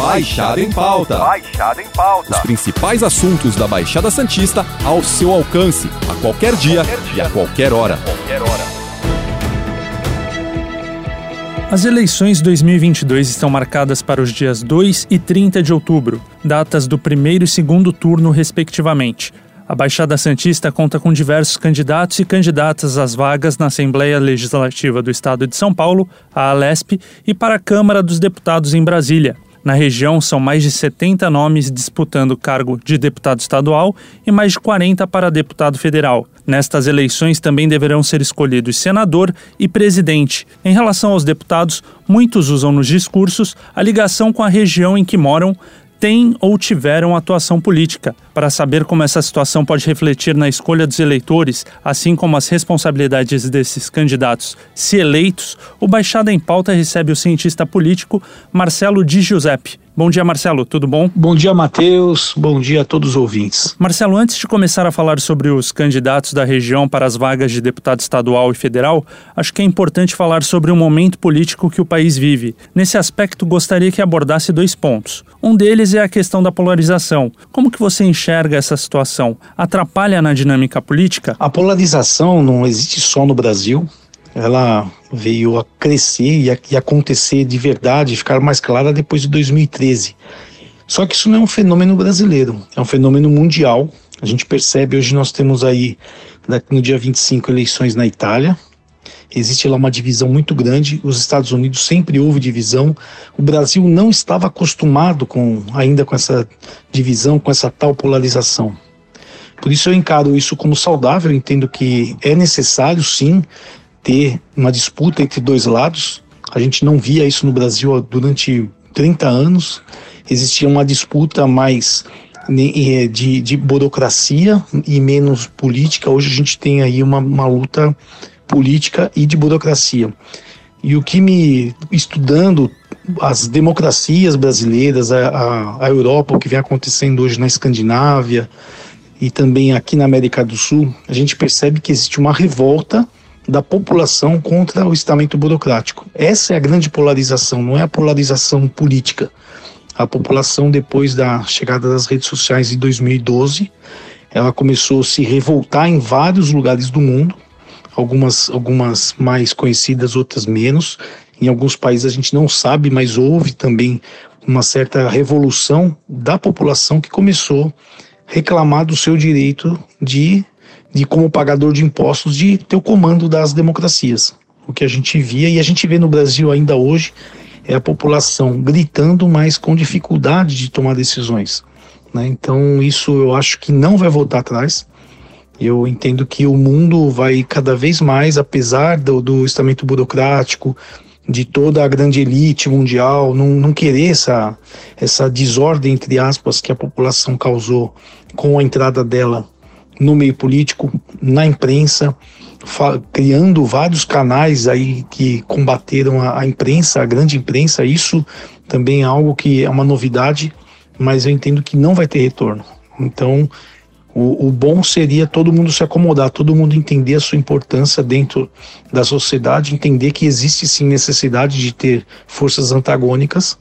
Baixada em Pauta. Baixada em Pauta. Os principais assuntos da Baixada Santista ao seu alcance, a qualquer dia, qualquer dia. e a qualquer hora. Qualquer hora. As eleições 2022 estão marcadas para os dias 2 e 30 de outubro, datas do primeiro e segundo turno, respectivamente. A Baixada Santista conta com diversos candidatos e candidatas às vagas na Assembleia Legislativa do Estado de São Paulo, a Alesp, e para a Câmara dos Deputados em Brasília. Na região, são mais de 70 nomes disputando o cargo de deputado estadual e mais de 40 para deputado federal. Nestas eleições também deverão ser escolhidos senador e presidente. Em relação aos deputados, muitos usam nos discursos a ligação com a região em que moram, têm ou tiveram atuação política. Para saber como essa situação pode refletir na escolha dos eleitores, assim como as responsabilidades desses candidatos, se eleitos, o Baixada em Pauta recebe o cientista político Marcelo Di Giuseppe. Bom dia, Marcelo, tudo bom? Bom dia, Matheus. Bom dia a todos os ouvintes. Marcelo, antes de começar a falar sobre os candidatos da região para as vagas de deputado estadual e federal, acho que é importante falar sobre o momento político que o país vive. Nesse aspecto, gostaria que abordasse dois pontos. Um deles é a questão da polarização. Como que você enxerga essa situação? Atrapalha na dinâmica política? A polarização não existe só no Brasil. Ela veio a crescer e, a, e acontecer de verdade, ficar mais clara depois de 2013. Só que isso não é um fenômeno brasileiro, é um fenômeno mundial. A gente percebe, hoje nós temos aí, no dia 25, eleições na Itália. Existe lá uma divisão muito grande. Os Estados Unidos sempre houve divisão. O Brasil não estava acostumado com ainda com essa divisão, com essa tal polarização. Por isso eu encaro isso como saudável. Entendo que é necessário, sim, ter uma disputa entre dois lados. A gente não via isso no Brasil durante 30 anos. Existia uma disputa mais de, de burocracia e menos política. Hoje a gente tem aí uma, uma luta política e de burocracia. E o que me estudando as democracias brasileiras, a, a, a, Europa, o que vem acontecendo hoje na Escandinávia e também aqui na América do Sul, a gente percebe que existe uma revolta da população contra o estamento burocrático. Essa é a grande polarização, não é a polarização política. A população, depois da chegada das redes sociais em 2012, ela começou a se revoltar em vários lugares do mundo, algumas, algumas mais conhecidas, outras menos. Em alguns países a gente não sabe, mas houve também uma certa revolução da população que começou a reclamar do seu direito de, de como pagador de impostos, de ter o comando das democracias. O que a gente via e a gente vê no Brasil ainda hoje é a população gritando, mas com dificuldade de tomar decisões. Né? Então, isso eu acho que não vai voltar atrás. Eu entendo que o mundo vai cada vez mais, apesar do, do estamento burocrático, de toda a grande elite mundial, não, não querer essa, essa desordem, entre aspas, que a população causou com a entrada dela no meio político, na imprensa, criando vários canais aí que combateram a, a imprensa, a grande imprensa. Isso também é algo que é uma novidade, mas eu entendo que não vai ter retorno. Então, o, o, bom seria todo mundo se acomodar, todo mundo entender a sua importância dentro da sociedade, entender que existe sim necessidade de ter forças antagônicas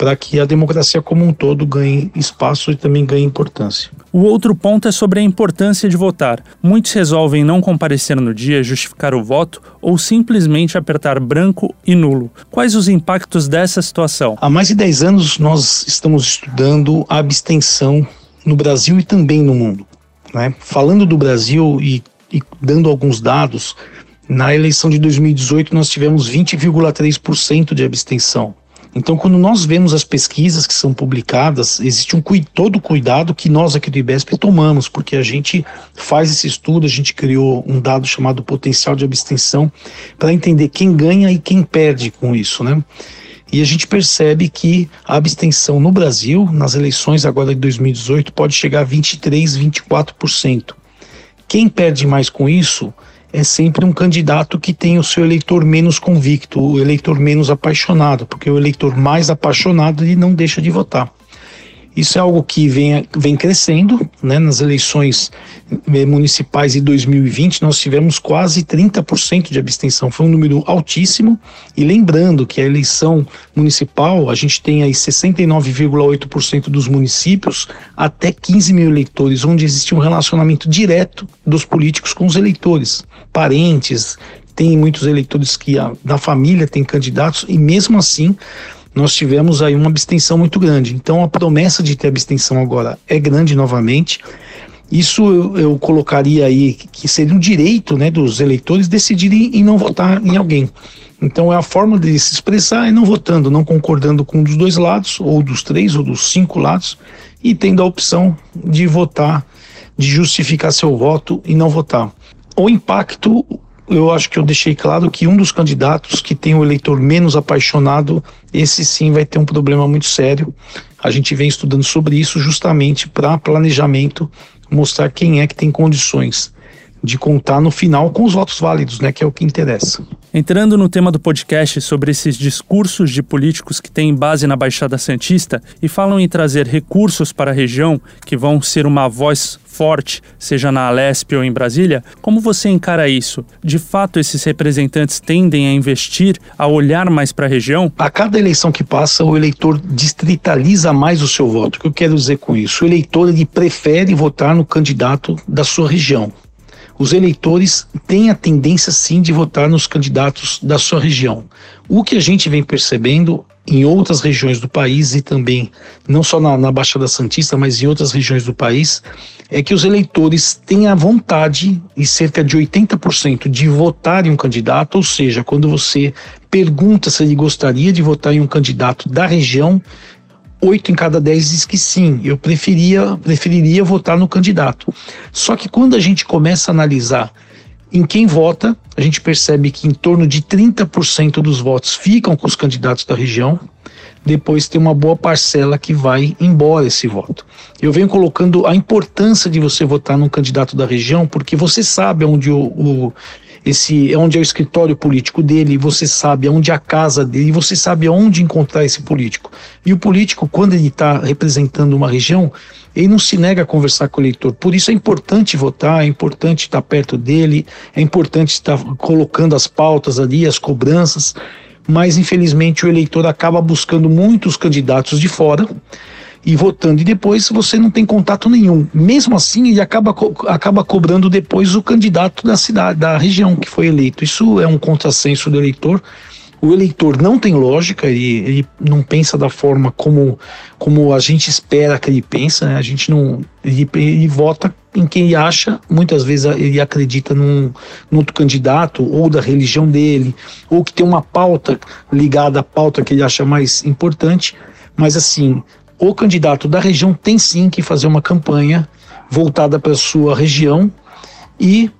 para que a democracia como um todo ganhe espaço e também ganhe importância. O outro ponto é sobre a importância de votar. Muitos resolvem não comparecer no dia, justificar o voto ou simplesmente apertar branco e nulo. Quais os impactos dessa situação? Há mais de 10 anos nós estamos estudando a abstenção no Brasil e também no mundo. Né? Falando do Brasil e, e dando alguns dados, na eleição de 2018 nós tivemos 20,3% de abstenção. Então, quando nós vemos as pesquisas que são publicadas, existe um todo o cuidado que nós aqui do IBESP tomamos, porque a gente faz esse estudo, a gente criou um dado chamado potencial de abstenção para entender quem ganha e quem perde com isso, né? E a gente percebe que a abstenção no Brasil, nas eleições agora de 2018, pode chegar a 23, 24%. Quem perde mais com isso é sempre um candidato que tem o seu eleitor menos convicto, o eleitor menos apaixonado, porque o eleitor mais apaixonado ele não deixa de votar. Isso é algo que vem, vem crescendo, né? Nas eleições eh, municipais de 2020, nós tivemos quase 30% de abstenção, foi um número altíssimo. E lembrando que a eleição municipal, a gente tem aí 69,8% dos municípios, até 15 mil eleitores, onde existe um relacionamento direto dos políticos com os eleitores, parentes, tem muitos eleitores que a, na família tem candidatos, e mesmo assim nós tivemos aí uma abstenção muito grande. Então a promessa de ter abstenção agora é grande novamente. Isso eu, eu colocaria aí que seria um direito né, dos eleitores decidirem e não votar em alguém. Então é a forma de se expressar é não votando, não concordando com um dos dois lados, ou dos três, ou dos cinco lados, e tendo a opção de votar, de justificar seu voto e não votar. O impacto eu acho que eu deixei claro que um dos candidatos que tem o eleitor menos apaixonado, esse sim vai ter um problema muito sério. A gente vem estudando sobre isso justamente para planejamento, mostrar quem é que tem condições de contar no final com os votos válidos, né, que é o que interessa. Entrando no tema do podcast sobre esses discursos de políticos que têm base na Baixada Santista e falam em trazer recursos para a região que vão ser uma voz forte, seja na Alesp ou em Brasília, como você encara isso? De fato, esses representantes tendem a investir, a olhar mais para a região? A cada eleição que passa, o eleitor distritaliza mais o seu voto. O que eu quero dizer com isso? O eleitor ele prefere votar no candidato da sua região os eleitores têm a tendência sim de votar nos candidatos da sua região. O que a gente vem percebendo em outras regiões do país e também não só na, na Baixada Santista, mas em outras regiões do país, é que os eleitores têm a vontade, e cerca de 80%, de votar em um candidato, ou seja, quando você pergunta se ele gostaria de votar em um candidato da região, oito em cada dez diz que sim, eu preferia, preferiria votar no candidato. Só que quando a gente começa a analisar em quem vota, a gente percebe que em torno de 30% dos votos ficam com os candidatos da região, depois tem uma boa parcela que vai embora esse voto. Eu venho colocando a importância de você votar num candidato da região, porque você sabe onde o, o esse é onde é o escritório político dele, você sabe onde é a casa dele, você sabe onde encontrar esse político. E o político, quando ele está representando uma região, ele não se nega a conversar com o eleitor. Por isso é importante votar, é importante estar perto dele, é importante estar colocando as pautas ali, as cobranças, mas infelizmente o eleitor acaba buscando muitos candidatos de fora e votando, e depois você não tem contato nenhum. Mesmo assim, ele acaba, acaba cobrando depois o candidato da cidade, da região que foi eleito. Isso é um contrassenso do eleitor. O eleitor não tem lógica, ele, ele não pensa da forma como, como a gente espera que ele pensa, né? a gente não. Ele, ele vota em quem ele acha, muitas vezes ele acredita num, num outro candidato, ou da religião dele, ou que tem uma pauta ligada à pauta que ele acha mais importante, mas assim, o candidato da região tem sim que fazer uma campanha voltada para a sua região e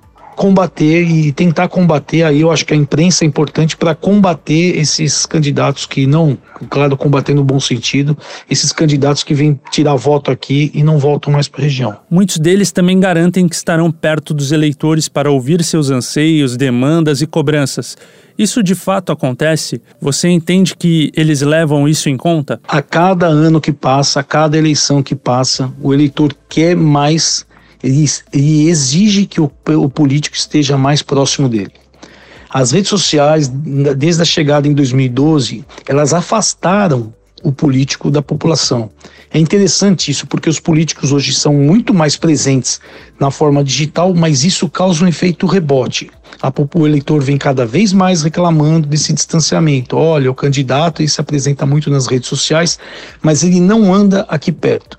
combater e tentar combater aí eu acho que a imprensa é importante para combater esses candidatos que não, claro, combater no bom sentido, esses candidatos que vêm tirar voto aqui e não voltam mais para a região. Muitos deles também garantem que estarão perto dos eleitores para ouvir seus anseios, demandas e cobranças. Isso de fato acontece? Você entende que eles levam isso em conta? A cada ano que passa, a cada eleição que passa, o eleitor quer mais, ele, exige que o, o político esteja mais próximo dele. As redes sociais, desde a chegada em 2012, elas afastaram o político da população. É interessante isso, porque os políticos hoje são muito mais presentes na forma digital, mas isso causa um efeito rebote. o eleitor vem cada vez mais reclamando desse distanciamento. Olha, o candidato ele se apresenta muito nas redes sociais, mas ele não anda aqui perto.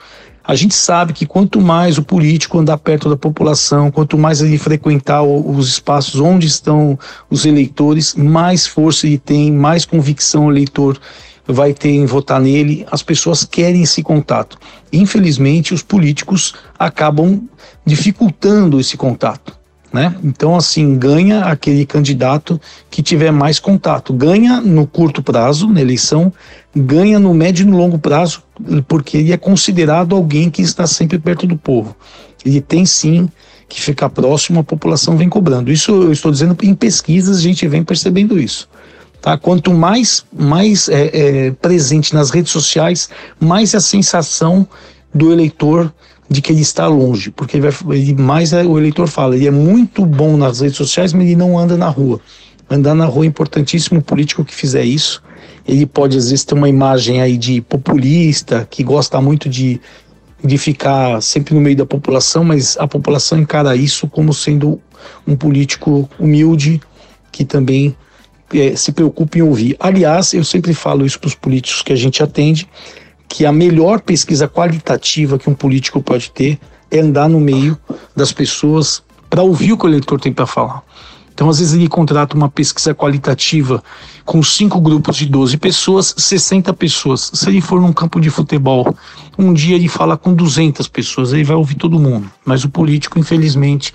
A gente sabe que quanto mais o político andar perto da população, quanto mais ele frequentar os espaços onde estão os eleitores, mais força ele tem, mais convicção o eleitor vai ter em votar nele, as pessoas querem esse contato. Infelizmente, os políticos acabam dificultando esse contato. Né? Então, assim, ganha aquele candidato que tiver mais contato. Ganha no curto prazo, na eleição, ganha no médio e no longo prazo, porque ele é considerado alguém que está sempre perto do povo. Ele tem sim que ficar próximo, a população vem cobrando. Isso eu estou dizendo em pesquisas, a gente vem percebendo isso. Tá? Quanto mais, mais é, é, presente nas redes sociais, mais a sensação do eleitor de que ele está longe, porque ele vai, ele, mais é, o eleitor fala, ele é muito bom nas redes sociais, mas ele não anda na rua. Andar na rua é importantíssimo, o político que fizer isso, ele pode às vezes ter uma imagem aí de populista, que gosta muito de, de ficar sempre no meio da população, mas a população encara isso como sendo um político humilde, que também é, se preocupa em ouvir. Aliás, eu sempre falo isso para os políticos que a gente atende, que a melhor pesquisa qualitativa que um político pode ter é andar no meio das pessoas para ouvir o que o eleitor tem para falar. Então, às vezes, ele contrata uma pesquisa qualitativa com cinco grupos de 12 pessoas, 60 pessoas. Se ele for num campo de futebol, um dia ele fala com 200 pessoas, ele vai ouvir todo mundo. Mas o político, infelizmente,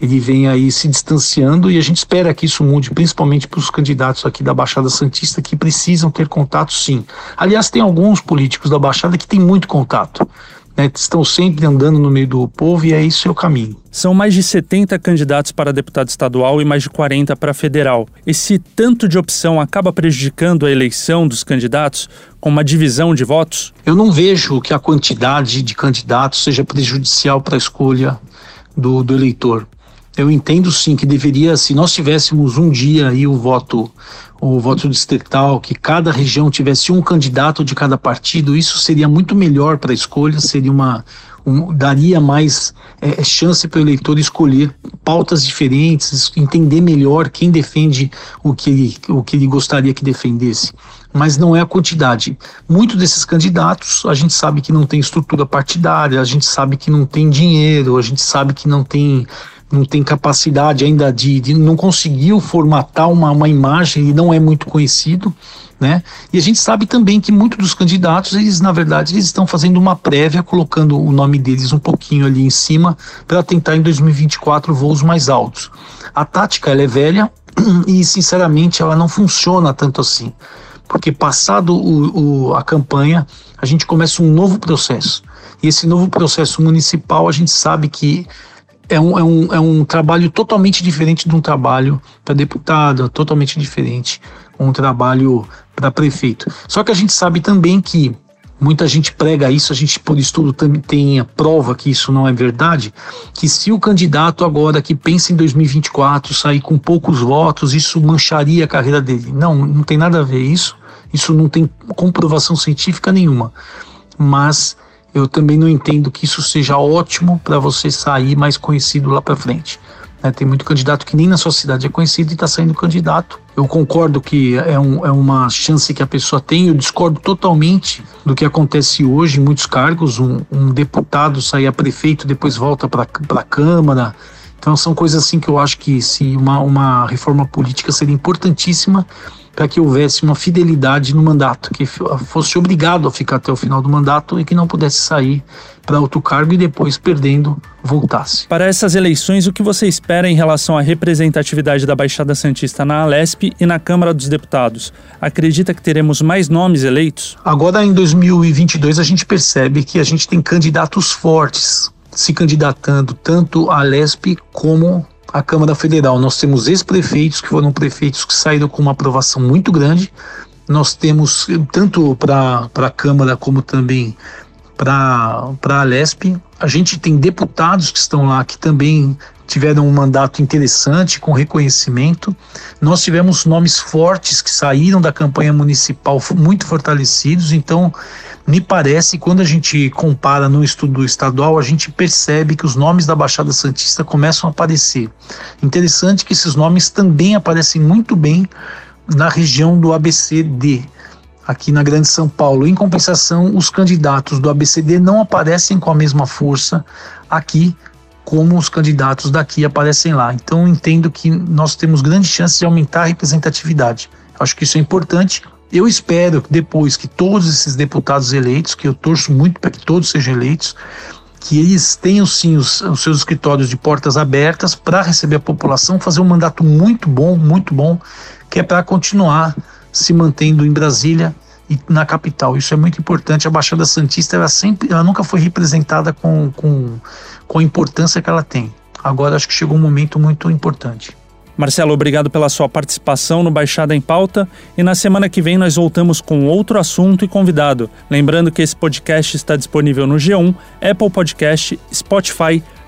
ele vem aí se distanciando e a gente espera que isso mude, principalmente para os candidatos aqui da Baixada Santista que precisam ter contato, sim. Aliás, tem alguns políticos da Baixada que têm muito contato. Né, estão sempre andando no meio do povo e é isso é o caminho. São mais de 70 candidatos para deputado estadual e mais de 40 para federal. Esse tanto de opção acaba prejudicando a eleição dos candidatos com uma divisão de votos? Eu não vejo que a quantidade de candidatos seja prejudicial para a escolha do, do eleitor eu entendo sim que deveria, se nós tivéssemos um dia aí o voto, o voto distrital, que cada região tivesse um candidato de cada partido, isso seria muito melhor para a escolha, seria uma, um, daria mais é, chance para o eleitor escolher pautas diferentes, entender melhor quem defende o que ele, o que ele gostaria que defendesse. Mas não é a quantidade. Muitos desses candidatos a gente sabe que não tem estrutura partidária, a gente sabe que não tem dinheiro, a gente sabe que não tem não tem capacidade ainda de, de não conseguiu formatar uma, uma imagem e não é muito conhecido, né? E a gente sabe também que muitos dos candidatos, eles na verdade, eles estão fazendo uma prévia, colocando o nome deles um pouquinho ali em cima para tentar em 2024 voos mais altos. A tática ela é velha e sinceramente ela não funciona tanto assim, porque passado o, o, a campanha a gente começa um novo processo. E esse novo processo municipal a gente sabe que é um, é, um, é um trabalho totalmente diferente de um trabalho para deputado, totalmente diferente um trabalho para prefeito. Só que a gente sabe também que muita gente prega isso, a gente por estudo também tem a prova que isso não é verdade, que se o candidato agora que pensa em 2024 sair com poucos votos, isso mancharia a carreira dele. Não, não tem nada a ver isso, isso não tem comprovação científica nenhuma. Mas eu também não entendo que isso seja ótimo para você sair mais conhecido lá para frente. Né? Tem muito candidato que nem na sua cidade é conhecido e está saindo candidato. Eu concordo que é, um, é uma chance que a pessoa tem, eu discordo totalmente do que acontece hoje em muitos cargos. Um, um deputado sair a prefeito, depois volta para a Câmara. Então são coisas assim que eu acho que se uma, uma reforma política seria importantíssima para que houvesse uma fidelidade no mandato, que fosse obrigado a ficar até o final do mandato e que não pudesse sair para outro cargo e depois perdendo voltasse. Para essas eleições, o que você espera em relação à representatividade da Baixada Santista na Alesp e na Câmara dos Deputados? Acredita que teremos mais nomes eleitos? Agora em 2022 a gente percebe que a gente tem candidatos fortes se candidatando tanto à Alesp como a Câmara Federal. Nós temos ex-prefeitos que foram prefeitos que saíram com uma aprovação muito grande. Nós temos, tanto para a Câmara como também para a Lesp, a gente tem deputados que estão lá que também tiveram um mandato interessante, com reconhecimento. Nós tivemos nomes fortes que saíram da campanha municipal muito fortalecidos, então me parece, quando a gente compara no estudo estadual, a gente percebe que os nomes da Baixada Santista começam a aparecer. Interessante que esses nomes também aparecem muito bem na região do ABCD, aqui na Grande São Paulo. Em compensação, os candidatos do ABCD não aparecem com a mesma força aqui como os candidatos daqui aparecem lá. Então, entendo que nós temos grande chance de aumentar a representatividade. Acho que isso é importante eu espero que depois que todos esses deputados eleitos, que eu torço muito para que todos sejam eleitos, que eles tenham sim os, os seus escritórios de portas abertas para receber a população, fazer um mandato muito bom, muito bom, que é para continuar se mantendo em Brasília e na capital. Isso é muito importante. A Baixada Santista ela sempre, ela nunca foi representada com, com, com a importância que ela tem. Agora acho que chegou um momento muito importante. Marcelo, obrigado pela sua participação no Baixada em Pauta e na semana que vem nós voltamos com outro assunto e convidado. Lembrando que esse podcast está disponível no G1, Apple Podcast, Spotify,